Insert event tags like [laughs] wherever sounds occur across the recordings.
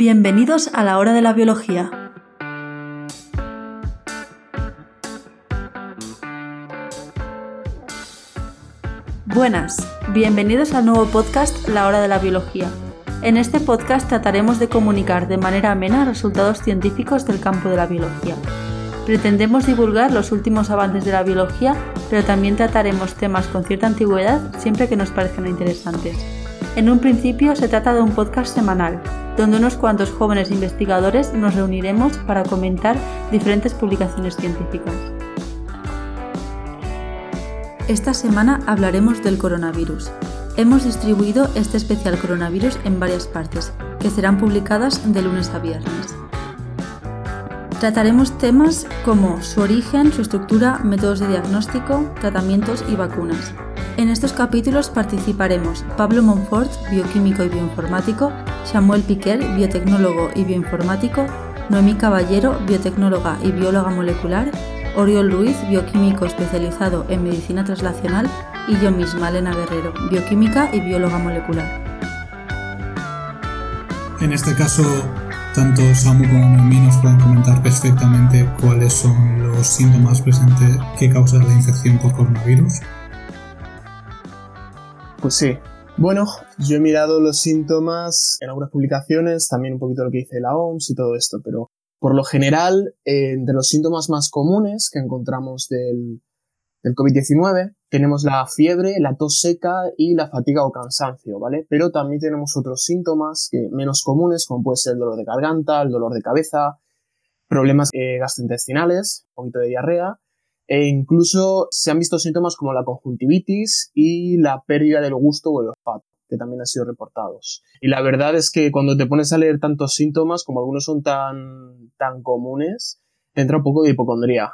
Bienvenidos a la hora de la biología. Buenas, bienvenidos al nuevo podcast La hora de la biología. En este podcast trataremos de comunicar de manera amena resultados científicos del campo de la biología. Pretendemos divulgar los últimos avances de la biología, pero también trataremos temas con cierta antigüedad siempre que nos parezcan interesantes. En un principio se trata de un podcast semanal, donde unos cuantos jóvenes investigadores nos reuniremos para comentar diferentes publicaciones científicas. Esta semana hablaremos del coronavirus. Hemos distribuido este especial coronavirus en varias partes, que serán publicadas de lunes a viernes. Trataremos temas como su origen, su estructura, métodos de diagnóstico, tratamientos y vacunas. En estos capítulos participaremos Pablo Monfort, bioquímico y bioinformático, Samuel Piquer, biotecnólogo y bioinformático, Noemí Caballero, biotecnóloga y bióloga molecular, Oriol Ruiz, bioquímico especializado en medicina translacional, y yo misma, Elena Guerrero, bioquímica y bióloga molecular. En este caso, tanto Samu como Noemí nos pueden comentar perfectamente cuáles son los síntomas presentes que causan la infección por coronavirus. Pues sí. Bueno, yo he mirado los síntomas en algunas publicaciones, también un poquito lo que dice la OMS y todo esto, pero por lo general, eh, entre los síntomas más comunes que encontramos del, del COVID-19, tenemos la fiebre, la tos seca y la fatiga o cansancio, ¿vale? Pero también tenemos otros síntomas que menos comunes, como puede ser el dolor de garganta, el dolor de cabeza, problemas eh, gastrointestinales, un poquito de diarrea, e incluso se han visto síntomas como la conjuntivitis y la pérdida del gusto o el olfato, que también han sido reportados. Y la verdad es que cuando te pones a leer tantos síntomas, como algunos son tan, tan comunes, entra un poco de hipocondría.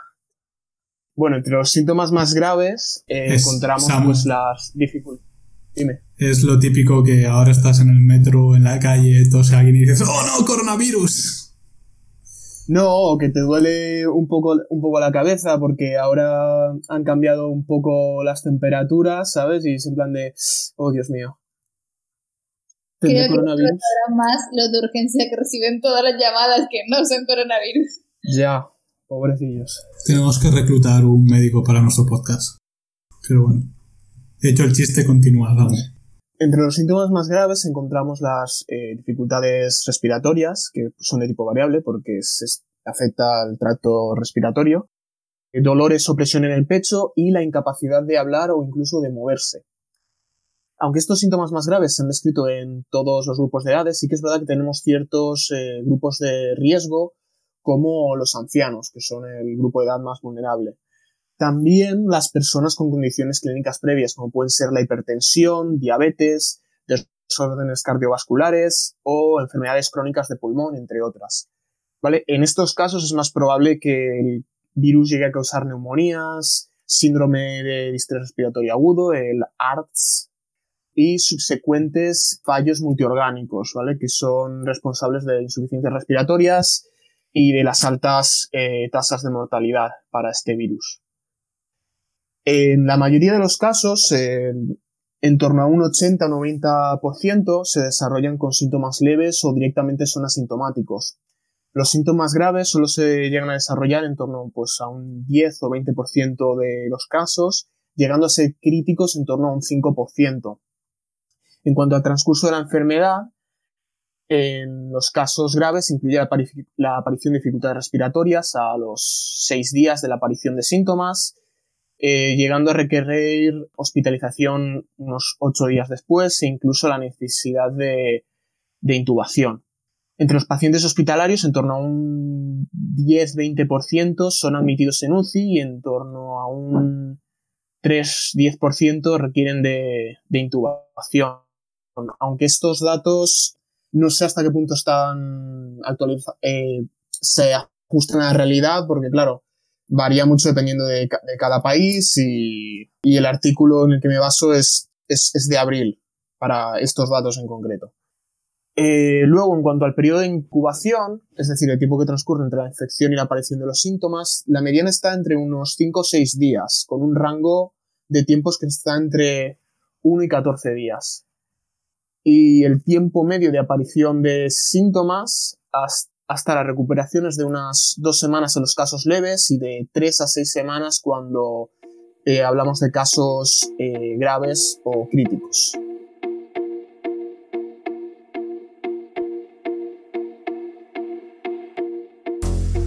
Bueno, entre los síntomas más graves eh, encontramos pues las dificultades. Dime. Es lo típico que ahora estás en el metro, en la calle, tose alguien y dices, ¡Oh no, coronavirus! No, que te duele un poco, un poco la cabeza porque ahora han cambiado un poco las temperaturas, ¿sabes? Y es en plan de, oh Dios mío. Creo coronavirus? que más los de urgencia que reciben todas las llamadas que no son coronavirus. Ya, pobrecillos. Tenemos que reclutar un médico para nuestro podcast. Pero bueno. De hecho, el chiste continúa, vamos. Entre los síntomas más graves encontramos las eh, dificultades respiratorias, que son de tipo variable porque se afecta al tracto respiratorio, eh, dolores o presión en el pecho y la incapacidad de hablar o incluso de moverse. Aunque estos síntomas más graves se han descrito en todos los grupos de edades, sí que es verdad que tenemos ciertos eh, grupos de riesgo, como los ancianos, que son el grupo de edad más vulnerable. También las personas con condiciones clínicas previas, como pueden ser la hipertensión, diabetes, desórdenes cardiovasculares o enfermedades crónicas de pulmón, entre otras. ¿Vale? En estos casos es más probable que el virus llegue a causar neumonías, síndrome de distrés respiratorio agudo, el ARDS, y subsecuentes fallos multiorgánicos, ¿vale? Que son responsables de insuficiencias respiratorias y de las altas eh, tasas de mortalidad para este virus. En la mayoría de los casos, en torno a un 80 o 90% se desarrollan con síntomas leves o directamente son asintomáticos. Los síntomas graves solo se llegan a desarrollar en torno pues, a un 10 o 20% de los casos, llegando a ser críticos en torno a un 5%. En cuanto al transcurso de la enfermedad, en los casos graves incluye la, aparición de dificultades respiratorias a los 6 días de la aparición de síntomas, eh, llegando a requerir hospitalización unos ocho días después e incluso la necesidad de, intubación. Entre los pacientes hospitalarios, en torno a un 10-20% son admitidos en UCI y en torno a un 3-10% requieren de, intubación. Aunque estos datos no sé hasta qué punto están actualizados, eh, se ajustan a la realidad, porque claro, varía mucho dependiendo de, cada país y, el artículo en el que me baso es, es, de abril para estos datos en concreto. Eh, luego, en cuanto al periodo de incubación, es decir, el tiempo que transcurre entre la infección y la aparición de los síntomas, la mediana está entre unos 5 o 6 días, con un rango de tiempos que está entre 1 y 14 días. y el tiempo medio de aparición de síntomas hasta, la recuperación es de unas dos semanas en los casos leves y de tres a seis semanas cuando eh, hablamos de casos eh, graves o críticos.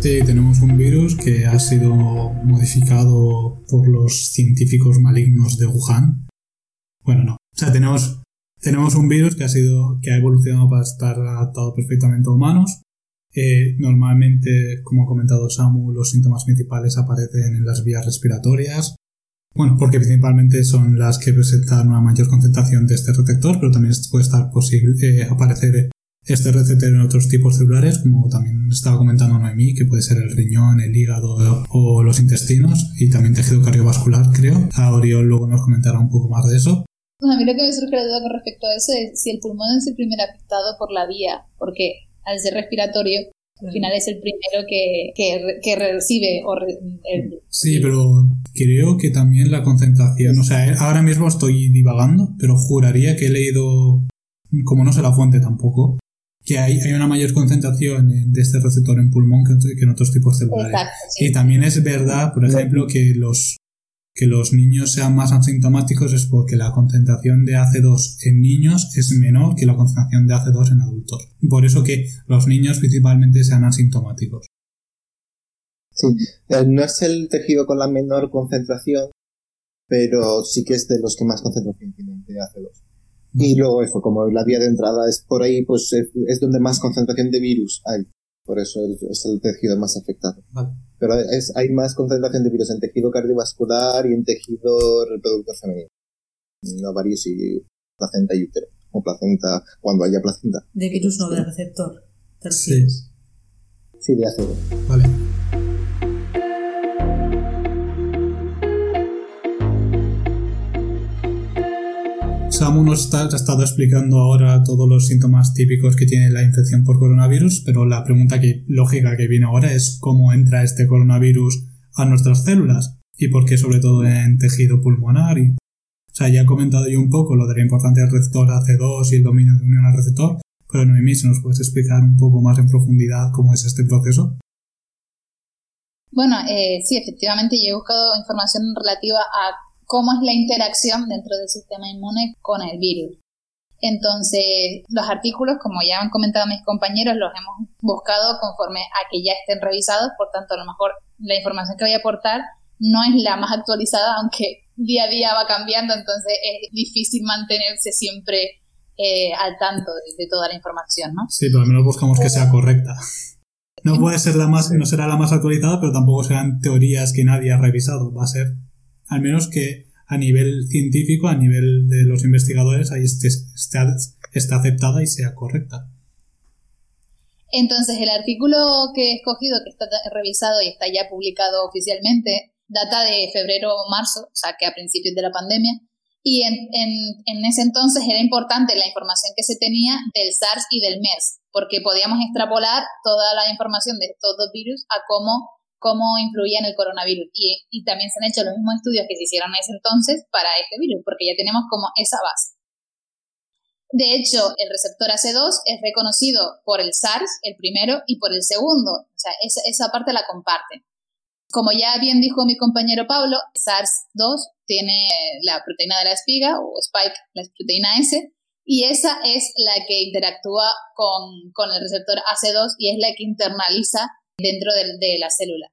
Sí, tenemos un virus que ha sido modificado por los científicos malignos de Wuhan. Bueno, no. O sea, tenemos, tenemos un virus que ha sido, que ha evolucionado para estar adaptado perfectamente a humanos. Eh, normalmente, como ha comentado Samu, los síntomas principales aparecen en las vías respiratorias. Bueno, porque principalmente son las que presentan una mayor concentración de este receptor, pero también puede estar posible eh, aparecer este receptor en otros tipos celulares, como también estaba comentando Noemí, que puede ser el riñón, el hígado o los intestinos, y también tejido cardiovascular, creo. A Oriol luego nos comentará un poco más de eso. a mí lo que me surge la duda con respecto a eso es si el pulmón es el primer afectado por la vía, porque al ser respiratorio, al final es el primero que, que, recibe. O sí, pero creo que también la concentración, o sea, ahora mismo estoy divagando, pero juraría que he leído, como no sé la fuente tampoco, que hay, hay una mayor concentración de este receptor en pulmón que, en otros tipos celulares. Y también es verdad, por ejemplo, que los, que los niños sean más asintomáticos es porque la concentración de AC2 en niños es menor que la concentración de AC2 en adultos. Por eso que los niños principalmente sean asintomáticos. Sí, eh, no es el tejido con la menor concentración, pero sí que es de los que más concentración tienen de AC2. Y luego eso, como la vía de entrada es por ahí, pues es, donde más concentración de virus hay. Por eso es, el tejido más afectado. Pero es, hay más concentración de virus en tejido cardiovascular y en tejido reproductor femenino. Ovarios y placenta y útero. O placenta, cuando haya placenta. De virus no de receptor. Sí. Sí, de ácido. Vale. Samu nos ha estado explicando ahora todos los síntomas típicos que tiene la infección por coronavirus, pero la pregunta lógica que viene ahora es cómo entra este coronavirus a nuestras células y por qué sobre todo en tejido pulmonar. O sea, ya he comentado yo un poco lo de la importancia del receptor AC2 y el dominio de unión al receptor, pero Noemí, si nos puedes explicar un poco más en profundidad cómo es este proceso. Bueno, eh, sí, efectivamente yo he buscado información relativa a cómo es la interacción dentro del sistema inmune con el virus. Entonces, los artículos, como ya han comentado mis compañeros, los hemos buscado conforme a que ya estén revisados, por tanto, a lo mejor la información que voy a aportar no es la más actualizada, aunque día a día va cambiando, entonces es difícil mantenerse siempre eh, al tanto de, toda la información, ¿no? Sí, pero al menos buscamos que sea correcta. No puede ser la más, no será la más actualizada, pero tampoco serán teorías que nadie ha revisado. Va a ser al menos que a nivel científico, a nivel de los investigadores, ahí esté, esté, aceptada y sea correcta. Entonces, el artículo que he escogido, que está revisado y está ya publicado oficialmente, data de febrero o marzo, o sea, que a principios de la pandemia, y en, en, ese entonces era importante la información que se tenía del SARS y del MERS, porque podíamos extrapolar toda la información de estos dos virus a cómo cómo influía en el coronavirus. Y, y también se han hecho los mismos estudios que se hicieron en ese entonces para este virus, porque ya tenemos como esa base. De hecho, el receptor AC2 es reconocido por el SARS, el primero, y por el segundo. O sea, esa, esa parte la comparten. Como ya bien dijo mi compañero Pablo, SARS-2 tiene la proteína de la espiga, o spike, la proteína S, y esa es la que interactúa con, con el receptor AC2 y es la que internaliza dentro de, la célula.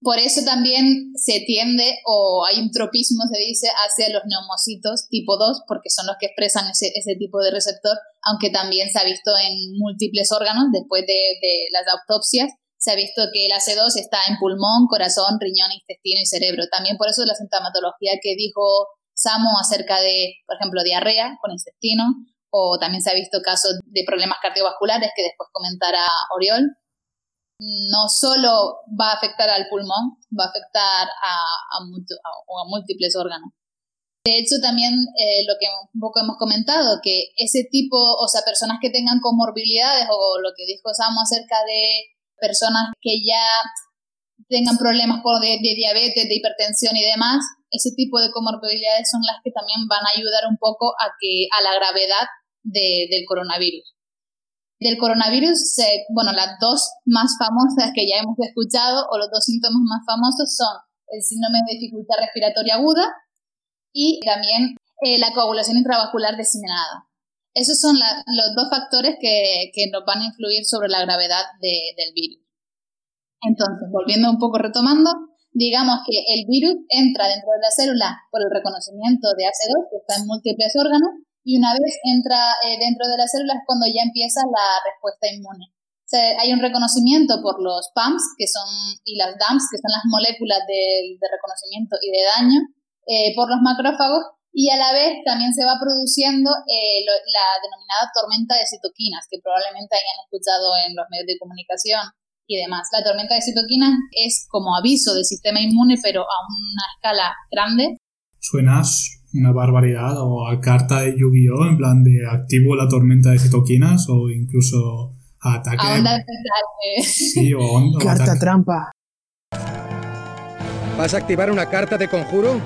Por eso también se tiende, o hay un tropismo, se dice, hacia los neumocitos tipo 2, porque son los que expresan ese, tipo de receptor, aunque también se ha visto en múltiples órganos, después de, las autopsias, se ha visto que el AC2 está en pulmón, corazón, riñón, intestino y cerebro. También por eso la sintomatología que dijo Samo acerca de, por ejemplo, diarrea con intestino, o también se ha visto casos de problemas cardiovasculares que después comentará Oriol, no solo va a afectar al pulmón, va a afectar a, múltiples órganos. De hecho, también eh, lo que un poco hemos comentado, que ese tipo, o sea, personas que tengan comorbilidades o lo que dijo Samo acerca de personas que ya tengan problemas por de, diabetes, de hipertensión y demás, ese tipo de comorbilidades son las que también van a ayudar un poco a, que, a la gravedad del coronavirus. Del coronavirus, bueno, las dos más famosas que ya hemos escuchado, o los dos síntomas más famosos son el síndrome de dificultad respiratoria aguda y también eh, la coagulación intravascular diseminada. Esos son los dos factores que, que, nos van a influir sobre la gravedad del virus. Entonces, volviendo un poco retomando, digamos que el virus entra dentro de la célula por el reconocimiento de AC2, que está en múltiples órganos, y una vez entra eh, dentro de la célula es cuando ya empieza la respuesta inmune. O sea, hay un reconocimiento por los PAMS, que son, y las DAMs, que son las moléculas de, de reconocimiento y de daño, eh, por los macrófagos, y a la vez también se va produciendo eh, la denominada tormenta de citoquinas, que probablemente hayan escuchado en los medios de comunicación y demás. La tormenta de citoquinas es como aviso del sistema inmune, pero a una escala grande. Suenas una barbaridad o a carta de Yu-Gi-Oh! en plan de activo la tormenta de citoquinas o incluso a ataque. A onda de... Sí, o, onda, [laughs] Carta trampa. ¿Vas a activar una carta de conjuro?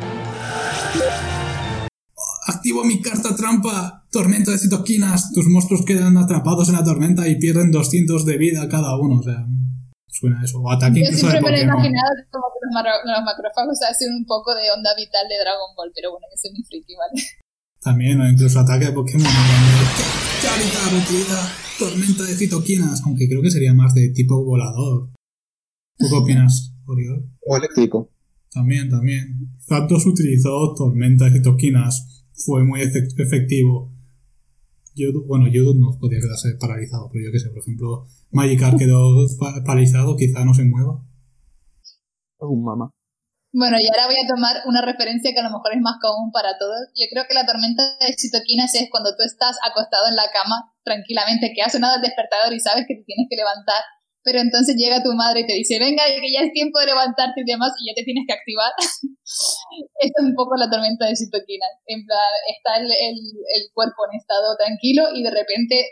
activo mi carta trampa, tormenta de citoquinas, tus monstruos quedan atrapados en la tormenta y pierden 200 de vida cada uno, o sea, suena eso, o ataque Yo incluso siempre de me he Pokémon. imaginado como que los, macrófagos hacen un poco de onda vital de Dragon Ball, pero bueno, que soy muy friki, ¿vale? También, o incluso ataque de Pokémon. Charizard utiliza tormenta de citoquinas, aunque creo que sería más de tipo volador. ¿Tú qué opinas, Oriol? O eléctrico. También, también. Zapdos utilizó tormenta de citoquinas, fue muy efec- efectivo. Yodo, bueno, Yodo no podía quedarse paralizado, pero yo qué sé, por ejemplo, Magikarp quedó pa- paralizado, quizá no se mueva. Oh, mamá. Bueno, y ahora voy a tomar una referencia que a lo mejor es más común para todos. Yo creo que la tormenta de citoquinas es cuando tú estás acostado en la cama tranquilamente, que ha sonado el despertador y sabes que te tienes que levantar, pero entonces llega tu madre y te dice, venga, que ya es tiempo de levantarte y demás, y ya te tienes que activar. Esto [laughs] es un poco la tormenta de citoquinas. En plan, está el, el, el cuerpo en estado tranquilo y de repente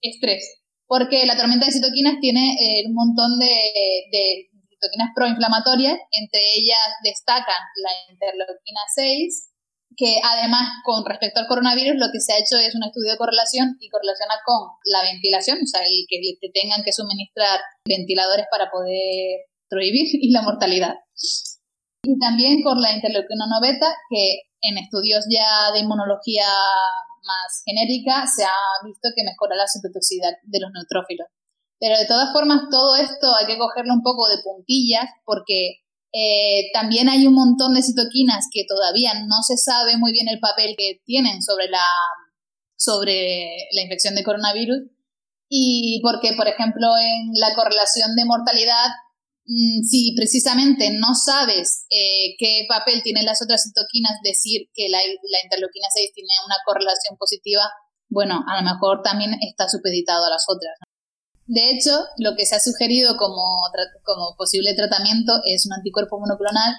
estrés. Porque la tormenta de citoquinas tiene eh, un montón de, de citoquinas proinflamatorias, entre ellas destacan la interleuquina 6, que además con respecto al coronavirus lo que se ha hecho es un estudio de correlación y correlaciona con la ventilación, o sea, el que te tengan que suministrar ventiladores para poder prohibir y [laughs] la mortalidad. Y también con la interleuquina 9 beta, que en estudios ya de inmunología más genérica se ha visto que mejora la citotoxicidad de los neutrófilos. Pero de todas formas, todo esto hay que cogerlo un poco de puntillas porque eh, también hay un montón de citoquinas que todavía no se sabe muy bien el papel que tienen sobre la, sobre la infección de coronavirus. Y porque, por ejemplo, en la correlación de mortalidad, mmm, si precisamente no sabes eh, qué papel tienen las otras citoquinas, decir que la, la interleuquina 6 tiene una correlación positiva, bueno, a lo mejor también está supeditado a las otras. De hecho, lo que se ha sugerido como, como posible tratamiento es un anticuerpo monoclonal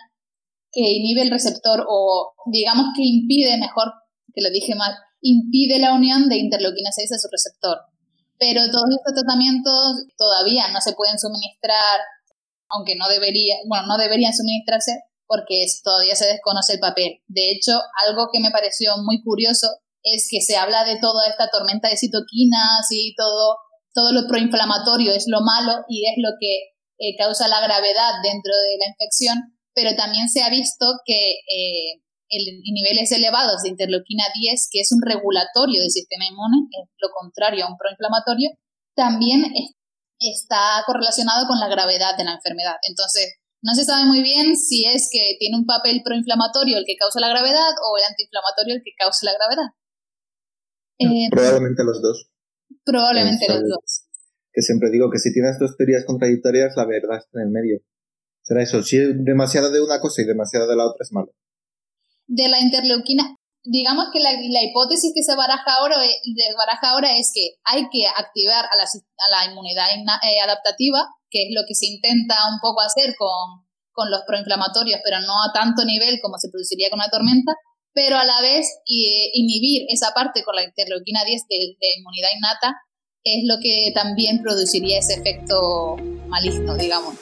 que inhibe el receptor o digamos que impide, mejor que lo dije mal, impide la unión de interleuquina 6 a su receptor. Pero todos estos tratamientos todavía no se pueden suministrar, aunque no, debería, bueno, no deberían suministrarse porque todavía se desconoce el papel. De hecho, algo que me pareció muy curioso es que se habla de toda esta tormenta de citoquinas y todo todo lo proinflamatorio es lo malo y es lo que eh, causa la gravedad dentro de la infección, pero también se ha visto que eh, el, niveles elevados de interleuquina 10, que es un regulatorio del sistema inmune, es lo contrario a un proinflamatorio, también es, está correlacionado con la gravedad de la enfermedad. Entonces, no se sabe muy bien si es que tiene un papel proinflamatorio el que causa la gravedad o el antiinflamatorio el que causa la gravedad. Eh, Probablemente los dos. Probablemente los dos. Que siempre digo que si tienes dos teorías contradictorias, la verdad está en el medio. Será eso. Si es demasiado de una cosa y demasiado de la otra, es malo. De la interleuquina, digamos que la, la hipótesis que se baraja ahora, de baraja ahora es que hay que activar a la, a la inmunidad eh, adaptativa, que es lo que se intenta un poco hacer con, con los proinflamatorios, pero no a tanto nivel como se produciría con una tormenta, pero a la vez eh, inhibir esa parte con la interleuquina 10 de, inmunidad innata es lo que también produciría ese efecto maligno, digamos.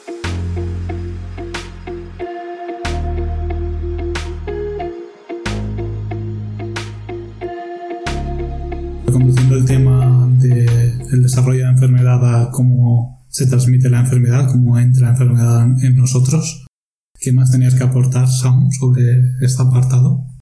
Conduciendo el tema del desarrollo de la enfermedad a cómo se transmite la enfermedad, cómo entra la enfermedad en nosotros, ¿qué más tenías que aportar, Sam, sobre este apartado?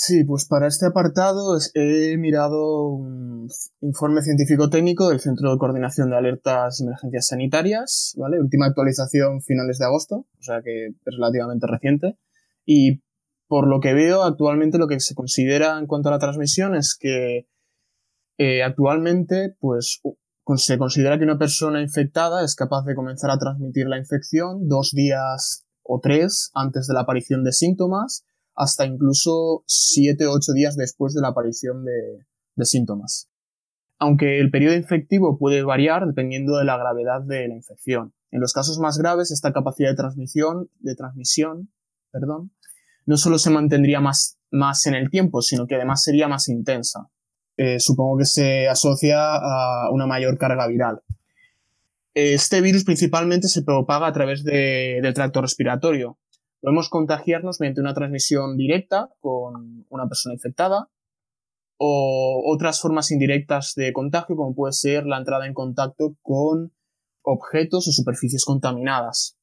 Sí, pues para este apartado he mirado un informe científico técnico del Centro de Coordinación de Alertas y Emergencias Sanitarias. Última actualización finales de agosto, o sea que es relativamente reciente. Y por lo que veo, actualmente lo que se considera en cuanto a la transmisión es que eh, actualmente, pues se considera que una persona infectada es capaz de comenzar a transmitir la infección dos días o tres antes de la aparición de síntomas hasta incluso 7 o 8 días después de la aparición de, síntomas. Aunque el periodo infectivo puede variar dependiendo de la gravedad de la infección. En los casos más graves, esta capacidad de transmisión, de transmisión perdón, no solo se mantendría más, más en el tiempo, sino que además sería más intensa. Eh, supongo que se asocia a una mayor carga viral. Este virus principalmente se propaga a través del tracto respiratorio, Podemos contagiarnos mediante una transmisión directa con una persona infectada o otras formas indirectas de contagio como puede ser la entrada en contacto con objetos o superficies contaminadas.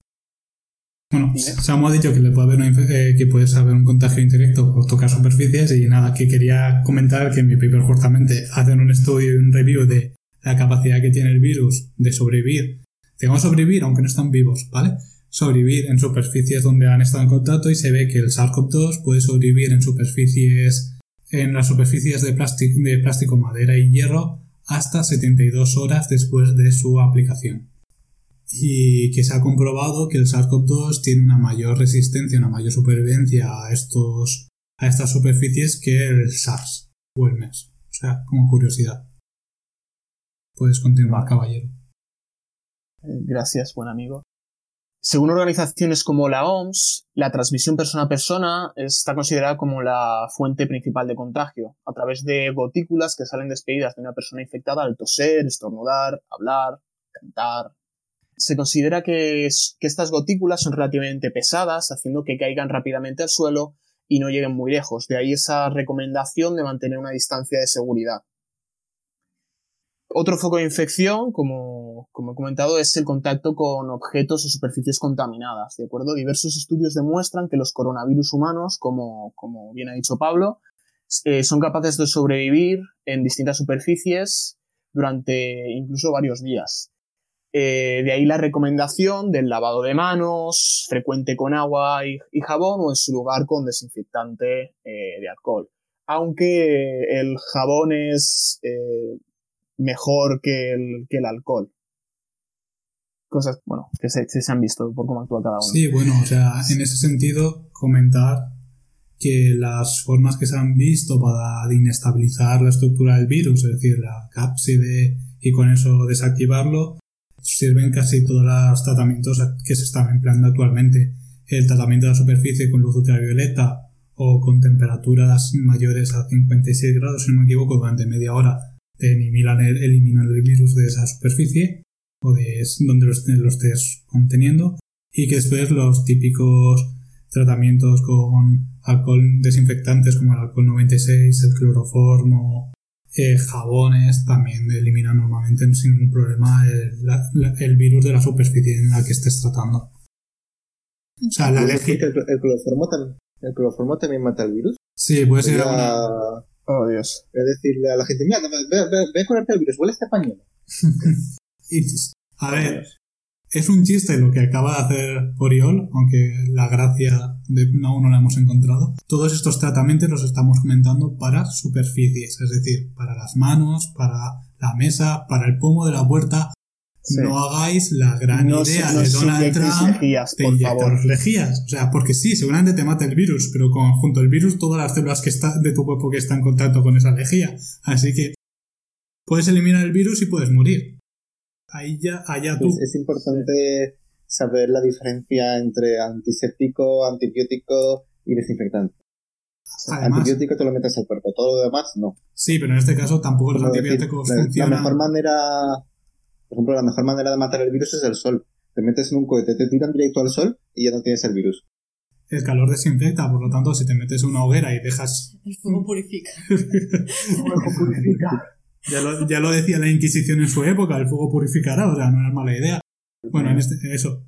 Bueno, Samu ha dicho que, le puede haber eh, que puedes haber un contagio indirecto por tocar superficies y nada, que quería comentar que en mi paper justamente hacen un estudio y un review de la capacidad que tiene el virus de sobrevivir. Digamos sobrevivir aunque no están vivos, ¿vale? Sobrevivir en superficies donde han estado en contacto y se ve que el SARS-CoV-2 puede sobrevivir en superficies en las superficies de plástico, de plástico, madera y hierro hasta 72 horas después de su aplicación. Y que se ha comprobado que el SARS-CoV-2 tiene una mayor resistencia, una mayor supervivencia a, estos, a estas superficies que el SARS o el MERS. O sea, como curiosidad. Puedes continuar, caballero. Eh, gracias, buen amigo. Según organizaciones como la OMS, la transmisión persona a persona está considerada como la fuente principal de contagio, a través de gotículas que salen despedidas de una persona infectada al toser, estornudar, hablar, cantar. Se considera que, que estas gotículas son relativamente pesadas, haciendo que caigan rápidamente al suelo y no lleguen muy lejos. De ahí esa recomendación de mantener una distancia de seguridad. Otro foco de infección, como, como, he comentado, es el contacto con objetos o superficies contaminadas, ¿de acuerdo? Diversos estudios demuestran que los coronavirus humanos, como, como bien ha dicho Pablo, eh, son capaces de sobrevivir en distintas superficies durante incluso varios días. Eh, de ahí la recomendación del lavado de manos, frecuente con agua y, jabón o en su lugar con desinfectante eh, de alcohol. Aunque el jabón es mejor que el, que el alcohol. Cosas, bueno, que se, se han visto por cómo actúa cada uno. Sí, bueno, o sea, en ese sentido, comentar que las formas que se han visto para inestabilizar la estructura del virus, es decir, la cápside y con eso desactivarlo, sirven casi todos los tratamientos que se están empleando actualmente. El tratamiento de la superficie con luz ultravioleta o con temperaturas mayores a 56 grados, si no me equivoco, durante media hora eliminan el, eliminan el virus de esa superficie o de donde lo, estés conteniendo y que después los típicos tratamientos con alcohol desinfectantes como el alcohol 96, el cloroformo, eh, jabones también eliminan normalmente sin ningún problema el, virus de la superficie en la que estés tratando. O sea, la ¿El, cloroformo también, ¿El cloroformo también mata el virus? Sí, puede ser. Oh, Dios. Voy a decirle a la gente, mira, ve, ve, ve con el virus, huele este pañuelo. [laughs] a ver, es un chiste lo que acaba de hacer Oriol, aunque la gracia de, aún no la hemos encontrado. Todos estos tratamientos los estamos comentando para superficies, es decir, para las manos, para la mesa, para el pomo de la puerta, no hagáis la gran idea de Donald Trump lejías, de inyectar lejías. O sea, porque sí, seguramente te mata el virus, pero con, junto al virus todas las células que está, de tu cuerpo que están en contacto con esa lejía. Así que puedes eliminar el virus y puedes morir. Ahí ya, allá tú. Es, importante saber la diferencia entre antiséptico, antibiótico y desinfectante. antibiótico te lo metes al cuerpo, todo lo demás no. Sí, pero en este caso tampoco los antibióticos funcionan. La mejor manera por ejemplo, la mejor manera de matar el virus es el sol. Te metes en un cohete, te tiran directo al sol y ya no tienes el virus. el calor desinfecta, por lo tanto, si te metes en una hoguera y dejas... [laughs] El fuego purifica. ya, lo, ya lo decía la Inquisición en su época, el fuego purificará, o sea, no es mala idea. Bueno, en este, eso.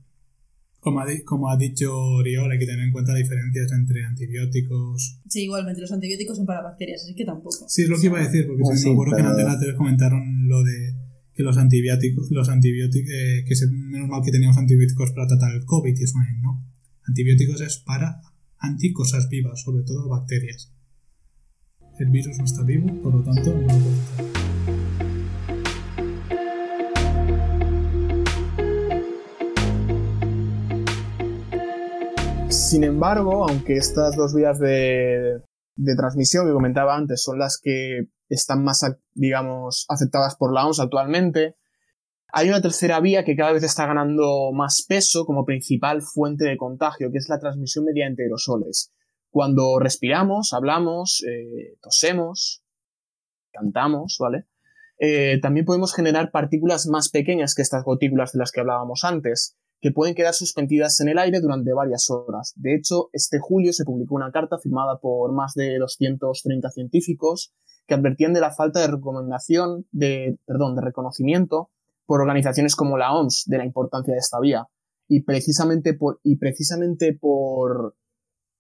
Como ha, como ha dicho Oriol, hay que tener en cuenta diferencias entre antibióticos. Sí, igualmente, los antibióticos son para bacterias, así que tampoco. Sí, es lo que iba a decir, porque Ah, sí, me acuerdo que en Antena 3 comentaron lo de que los antibióticos, los antibióticos, eh, que se, menos mal que teníamos antibióticos para tratar el COVID y eso no. Antibióticos es para anticosas vivas, sobre todo bacterias. El virus no está vivo, por lo tanto no lo puede tratar. Sin embargo, aunque estas dos vías de, de transmisión que comentaba antes son las que están más, digamos, aceptadas por la OMS actualmente, hay una tercera vía que cada vez está ganando más peso como principal fuente de contagio, que es la transmisión mediante aerosoles. Cuando respiramos, hablamos, eh, tosemos, cantamos, ¿vale? Eh, también podemos generar partículas más pequeñas que estas gotículas de las que hablábamos antes, que pueden quedar suspendidas en el aire durante varias horas. De hecho, este julio se publicó una carta firmada por más de 230 científicos que advertían de la falta de recomendación, de, perdón, de reconocimiento por organizaciones como la OMS de la importancia de esta vía. Y precisamente por, y precisamente por,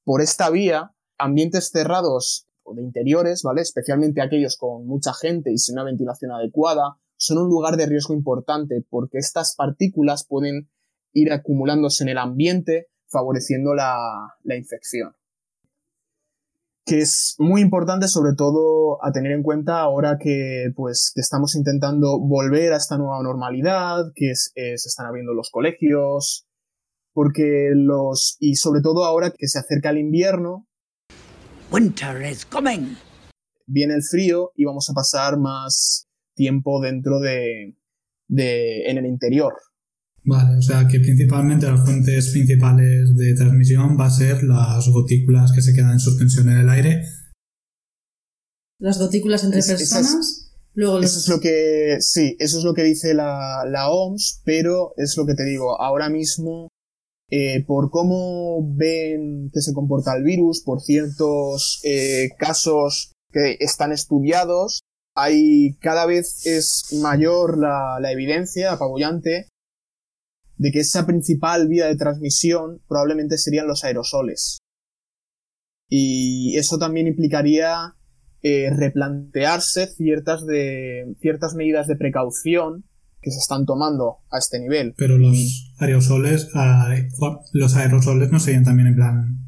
por esta vía, ambientes cerrados o de interiores, ¿vale? Especialmente aquellos con mucha gente y sin una ventilación adecuada, son un lugar de riesgo importante porque estas partículas pueden ir acumulándose en el ambiente, favoreciendo la, la infección. Que es muy importante, sobre todo, a tener en cuenta ahora que, pues, que estamos intentando volver a esta nueva normalidad, que es- eh, se están abriendo los colegios, porque los. y sobre todo ahora que se acerca el invierno, Winter is coming. viene el frío y vamos a pasar más tiempo dentro de. de en el interior. Vale, o sea que principalmente las fuentes principales de transmisión va a ser las gotículas que se quedan en suspensión en el aire. Las gotículas entre Es- esas- personas, luego los... Eso es lo que, sí, eso es lo que dice la, la OMS, pero es lo que te digo, ahora mismo, eh, por cómo ven que se comporta el virus, por ciertos eh, casos que están estudiados, hay cada vez es mayor la, la evidencia apabullante de que esa principal vía de transmisión probablemente serían los aerosoles. Y eso también implicaría eh, replantearse ciertas, de, ciertas medidas de precaución que se están tomando a este nivel. Pero los aerosoles, ah, los aerosoles no serían también en plan.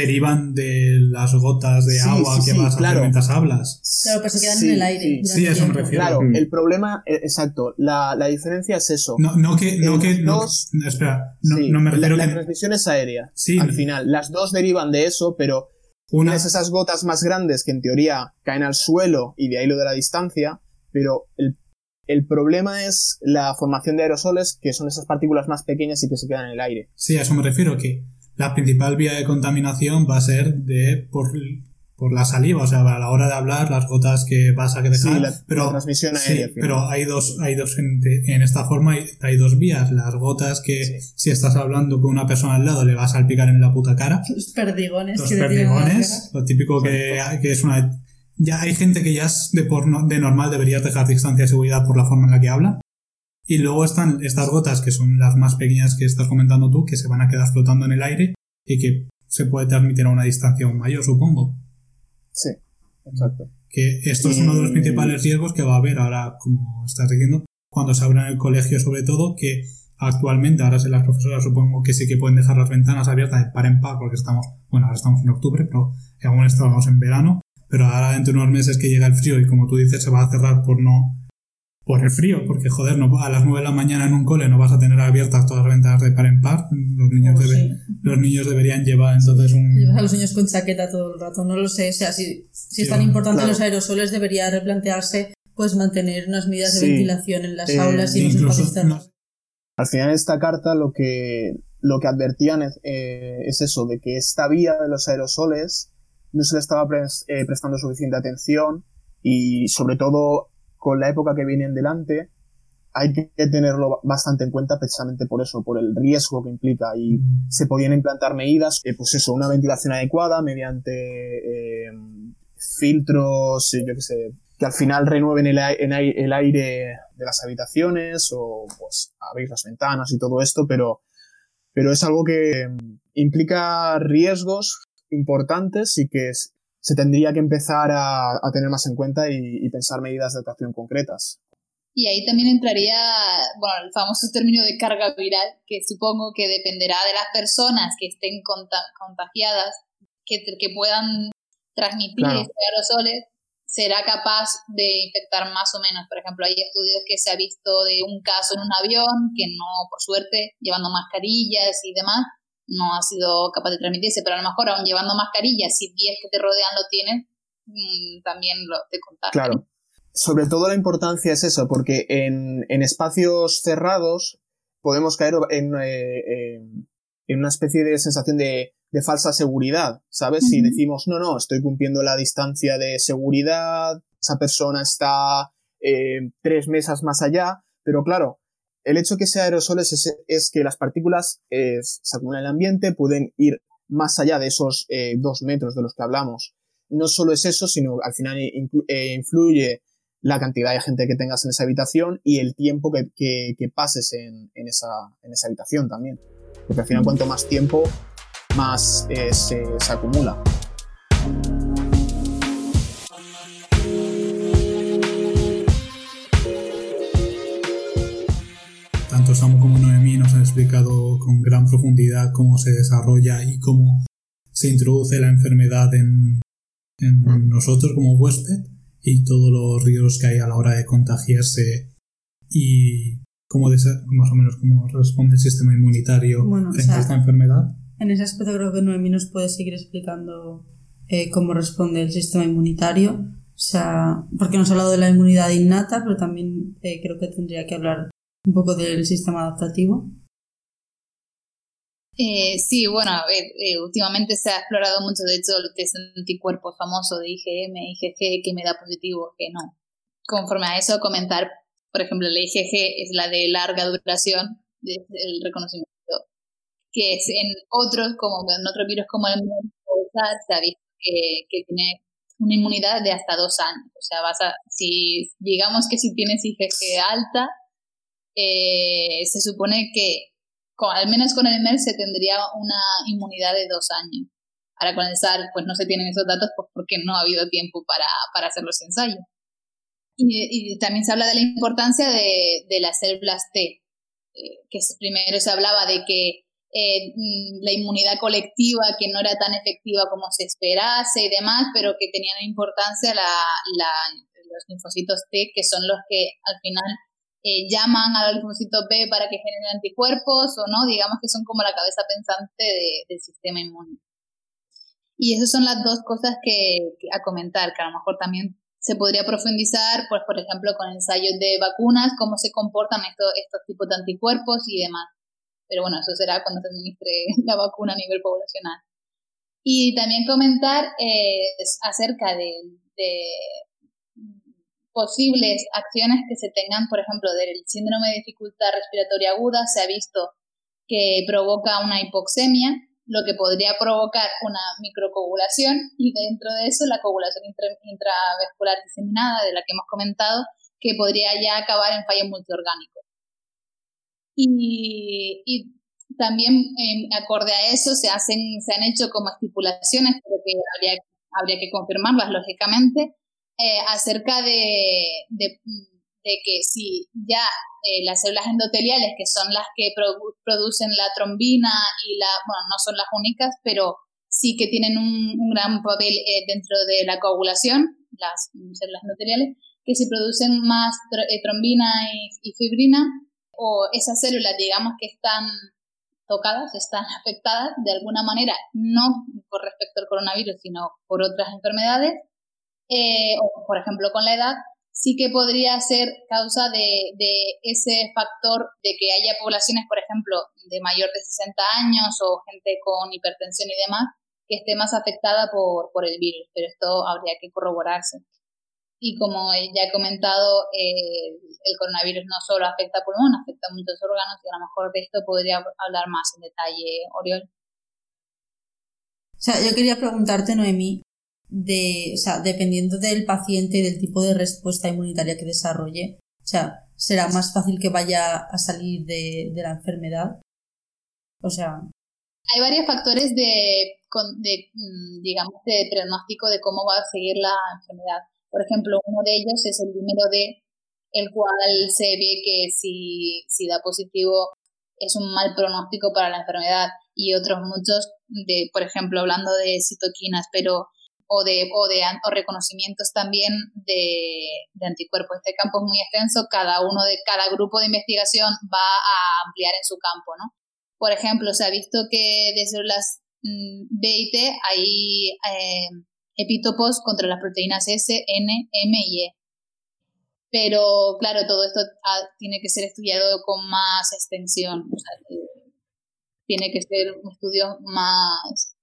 Derivan de las gotas de Sí, agua sí, que sí, vas a claro. hacer mientras hablas. Claro, pero se quedan Sí, en el aire. sí. eso me refiero. Claro, Mm. el problema, eh, exacto, la, la diferencia es eso. No, no que. No que dos- no, espera, no, Sí, no me refiero la, la que. transmisión es aérea. Sí. Al final, las dos derivan de eso, pero Una, tienes esas gotas más grandes que en teoría caen al suelo y de ahí lo de la distancia, pero el, el problema es la formación de aerosoles, que son esas partículas más pequeñas y que se quedan en el aire. Sí, a eso me refiero, que la principal vía de contaminación va a ser de por, por la saliva, o sea, a la hora de hablar, las gotas que vas a dejar. Sí, la- pero, la transmisión sí, aérea, final. pero hay dos, hay dos en, en esta forma hay, hay dos vías. Las gotas que Sí. si estás hablando con una persona al lado le vas a salpicar en la puta cara. Los perdigones Los que perdigones, lo típico que, que es una... Ya hay gente que ya es de, por no- de normal deberías dejar distancia de seguridad por la forma en la que habla. Y luego están estas gotas que son las más pequeñas que estás comentando tú, que se van a quedar flotando en el aire y que se puede transmitir a una distancia aún mayor, supongo. Sí, exacto. Que esto es uno de los Y- principales riesgos que va a haber ahora, como estás diciendo, cuando se abra en el colegio, sobre todo, que actualmente, ahora si las profesoras supongo que sí que pueden dejar las ventanas abiertas de par en par, porque estamos, bueno, ahora estamos en octubre, pero aún estábamos en verano, pero ahora dentro de unos meses que llega el frío y como tú dices, se va a cerrar por no, por el frío, porque joder, no, a las 9 de la mañana en un cole no vas a tener abiertas todas las ventanas de par en par, los niños, Oh, debe- sí. los niños deberían llevar entonces un... Llevas a los niños con chaqueta todo el rato, no lo sé. O sea, si, si es tan importante claro. los aerosoles, debería replantearse pues mantener unas medidas de Sí. ventilación en las Eh, aulas y en los incluso, espacios cerrados. Al final, esta carta lo que, lo que advertían es, eh, es eso, de que esta vía de los aerosoles no se le estaba pres- eh, prestando suficiente atención y, sobre todo, con la época que viene en delante, hay que tenerlo bastante en cuenta precisamente por eso, por el riesgo que implica y Mm. se podían implantar medidas, eh, pues eso, una ventilación adecuada mediante eh, filtros, eh, yo qué sé, que al final renueven el, el aire de las habitaciones o pues abrir las ventanas y todo esto, pero, pero es algo que mm, implica riesgos importantes y que es- se tendría que empezar a, a tener más en cuenta y, y pensar medidas de actuación concretas. Y ahí también entraría, bueno, el famoso término de carga viral, que supongo que dependerá de las personas que estén conta- contagiadas, que, que puedan transmitir Claro. estos aerosoles, será capaz de infectar más o menos. Por ejemplo, hay estudios que se ha visto de un caso en un avión que no, por suerte, llevando mascarillas y demás, no ha sido capaz de transmitirse, pero a lo mejor aún llevando mascarillas, si 10 que te rodean lo tienen, mm, también lo, te contagian. Claro. Sobre todo la importancia es eso, porque en, en espacios cerrados podemos caer en, eh, en- en una especie de sensación de, de falsa seguridad, ¿sabes? Si decimos, no, no, estoy cumpliendo la distancia de seguridad, esa persona está eh, tres mesas más allá, pero claro, el hecho que sea aerosoles es, que las partículas eh, se acumulan en el ambiente, pueden ir más allá de esos eh, dos metros de los que hablamos. No solo es eso, sino al final eh, influye la cantidad de gente que tengas en esa habitación y el tiempo que, pases en, esa, habitación también. Porque al final cuanto más tiempo, más eh, se acumula. Samu como Noemí nos han explicado con gran profundidad cómo se desarrolla y cómo se introduce la enfermedad en, en nosotros como huésped y todos los riesgos que hay a la hora de contagiarse y cómo más o menos cómo responde el sistema inmunitario Bueno, o frente a sea, esta enfermedad. En ese aspecto creo que Noemí nos puede seguir explicando eh, cómo responde el sistema inmunitario. O sea, porque nos ha hablado de la inmunidad innata, pero también eh, creo que tendría que hablar un poco del sistema adaptativo. Eh, sí, bueno, a ver, eh, últimamente se ha explorado mucho, de hecho, el test de famoso de IgM, IgG, que me da positivo, que no. Conforme a eso, comentar, por ejemplo, la IgG es la de larga duración del reconocimiento, que es en otros, como en otros virus como el se ha visto que, que tiene una inmunidad de hasta dos años. O sea, vas a, si digamos que si tienes IgG alta, eh, se supone que con, al menos con el MERS se tendría una inmunidad de dos años. Ahora con el SARS pues no se tienen esos datos pues porque no ha habido tiempo para, para hacer los ensayos. Y, y también se habla de la importancia de, de las células T, eh, que primero se hablaba de que eh, la inmunidad colectiva que no era tan efectiva como se esperase y demás, pero que tenían importancia la, la, los linfocitos T, que son los que al final eh, llaman a los linfocitos B para que generen anticuerpos o no, digamos que son como la cabeza pensante de, del sistema inmune. Y esas son las dos cosas que, que, a comentar, que a lo mejor también se podría profundizar, pues por ejemplo, con ensayos de vacunas, cómo se comportan estos, estos tipos de anticuerpos y demás. Pero bueno, eso será cuando se administre [laughs] la vacuna a nivel poblacional. Y también comentar eh, acerca de, de posibles acciones que se tengan, por ejemplo, del síndrome de dificultad respiratoria aguda, se ha visto que provoca una hipoxemia, lo que podría provocar una microcoagulación y dentro de eso la coagulación intra intravascular diseminada de la que hemos comentado, que podría ya acabar en fallo multiorgánico. Y, y también eh, acorde a eso se, hacen, se han hecho como estipulaciones, pero que habría, habría que confirmarlas lógicamente, eh, acerca de, de, que si ya eh, las células endoteliales, que son las que produ producen la trombina y la, bueno, no son las únicas, pero sí que tienen un, gran papel eh, dentro de la coagulación, las células endoteliales, que si producen más tr trombina y, y fibrina, o esas células, digamos que están tocadas, están [laughs] afectadas de alguna manera, no por respecto al coronavirus, sino por otras enfermedades, eh, o por ejemplo con la edad, sí que podría ser causa de, de, ese factor de que haya poblaciones, por ejemplo, de mayor de 60 años o gente con hipertensión y demás, que esté más afectada por, por el virus, pero esto habría que corroborarse. Y como ya he comentado, eh, el coronavirus no solo afecta a pulmón, afecta a muchos órganos y a lo mejor de esto podría hablar más en detalle Oriol. O sea, yo quería preguntarte, Noemí, de, o sea, dependiendo del paciente y del tipo de respuesta inmunitaria que desarrolle, o sea, será más fácil que vaya a salir de, de la enfermedad. O sea. Hay varios factores de, de, mm, digamos, de pronóstico de cómo va a seguir la enfermedad. Por ejemplo, uno de ellos es el número D, el cual se ve que si, si da positivo es un mal pronóstico para la enfermedad y otros muchos, de, por ejemplo, hablando de citoquinas, pero o de, o de o reconocimientos también de, de, anticuerpos. Este campo es muy extenso, cada uno de cada grupo de investigación va a ampliar en su campo, ¿no? Por ejemplo, se ha visto que de células mm, B y T hay eh, epítopos contra las proteínas S, N, M y E. Pero claro, todo esto tiene que ser estudiado con más extensión. Sea, tiene que ser un estudio más,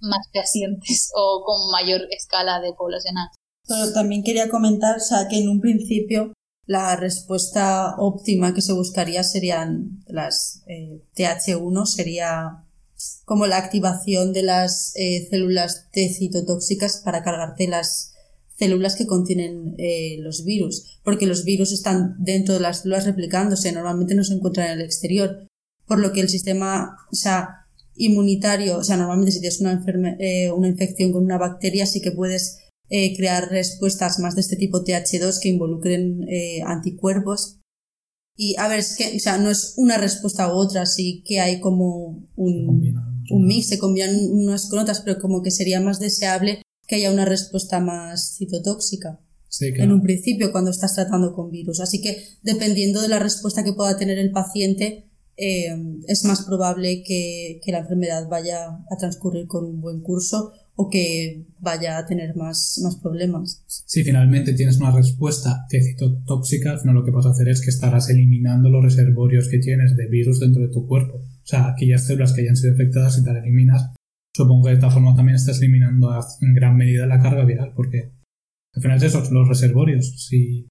más pacientes [laughs] o con mayor escala de poblacional. Pero también quería comentar, o sea, que en un principio la respuesta óptima que se buscaría serían las eh, TH1, sería como la activación de las eh, células T citotóxicas para cargarte las células que contienen eh, los virus, porque los virus están dentro de las células replicándose, normalmente no se encuentran en el exterior, por lo que el sistema, o sea, inmunitario, o sea, normalmente si tienes una, eh, una infección con una bacteria, sí que puedes eh, crear respuestas más de este tipo TH2 que involucren eh, anticuerpos. Y a ver, es que, o sea, no es una respuesta u otra, sí que hay como un, un mix, se combinan unas con otras, pero como que sería más deseable que haya una respuesta más citotóxica. En un principio, cuando estás tratando con virus. Así que, dependiendo de la respuesta que pueda tener el paciente, eh, es más probable que, la enfermedad vaya a transcurrir con un buen curso o que vaya a tener más, más problemas. Si finalmente tienes una respuesta citotóxica, no lo que vas a hacer es que estarás eliminando los reservorios que tienes de virus dentro de tu cuerpo. O sea, aquellas células que hayan sido afectadas, y te las eliminas, supongo que de esta forma también estás eliminando en gran medida la carga viral, porque al final es eso, los reservorios. Si,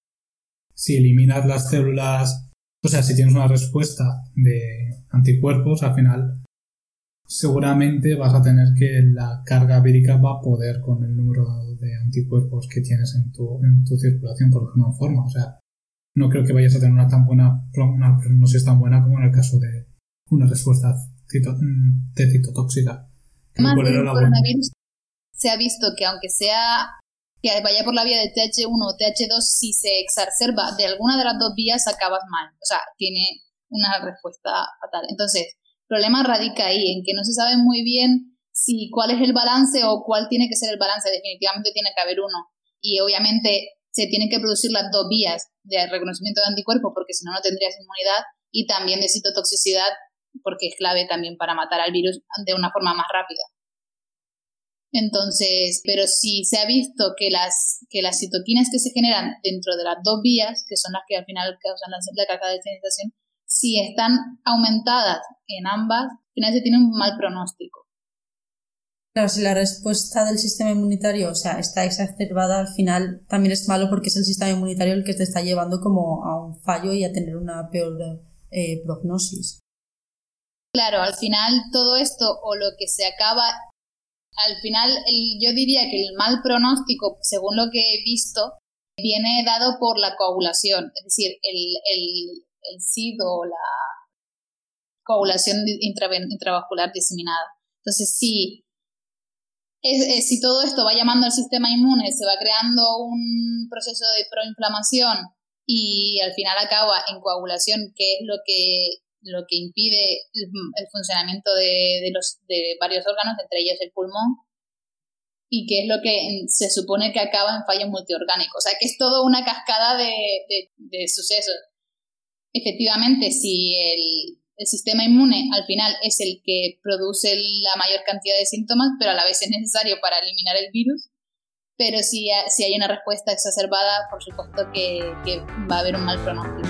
si eliminas las células o sea, si tienes una respuesta de anticuerpos, al final seguramente vas a tener que la carga vírica va a poder con el número de anticuerpos que tienes en tu, en tu circulación, por alguna forma. O sea, no creo que vayas a tener una tan buena una prognosis tan buena como en el caso de una respuesta de citotóxica. se ha visto que aunque sea que vaya por la vía de TH1 o TH2, si se exacerba de alguna de las dos vías, acabas mal. O sea, tiene una respuesta fatal. Entonces, el problema radica ahí, en que no se sabe muy bien si cuál es el balance o cuál tiene que ser el balance. Definitivamente tiene que haber uno. Y obviamente se tienen que producir las dos vías de reconocimiento de anticuerpos, porque si no, no tendrías inmunidad, y también de citotoxicidad, porque es clave también para matar al virus de una forma más rápida. Entonces, pero si se ha visto que las, que las citoquinas que se generan dentro de las dos vías, que son las que al final causan la, la de estabilización, si están aumentadas en ambas, al final se tiene un mal pronóstico. Claro, si la respuesta del sistema inmunitario, o sea, está exacerbada, al final también es malo porque es el sistema inmunitario el que te está llevando como a un fallo y a tener una peor eh, prognosis. Claro, al final todo esto o lo que se acaba al final yo diría que el mal pronóstico, según lo que he visto, viene dado por la coagulación, es decir, el, el, el SID o la coagulación intravascular diseminada. Entonces, si, si todo esto va llamando al sistema inmune, se va creando un proceso de proinflamación y al final acaba en coagulación, que es lo que lo que impide el, funcionamiento de, los, de varios órganos, entre ellos el pulmón, y que es lo que se supone que acaba en fallo multiorgánico. O sea, que es todo una cascada de, de, sucesos. Efectivamente, si el, sistema inmune al final es el que produce la mayor cantidad de síntomas, pero a la vez es necesario para eliminar el virus, pero si, si hay una respuesta exacerbada, por supuesto que va a haber un mal pronóstico.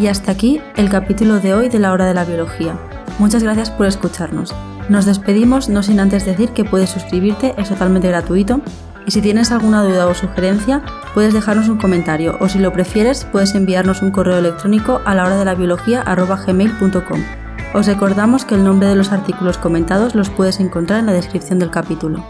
Y hasta aquí el capítulo de hoy de la hora de la biología. Muchas gracias por escucharnos. Nos despedimos no sin antes decir que puedes suscribirte, es totalmente gratuito. Y si tienes alguna duda o sugerencia, puedes dejarnos un comentario o si lo prefieres, puedes enviarnos un correo electrónico a la hora de la biología. Os recordamos que el nombre de los artículos comentados los puedes encontrar en la descripción del capítulo.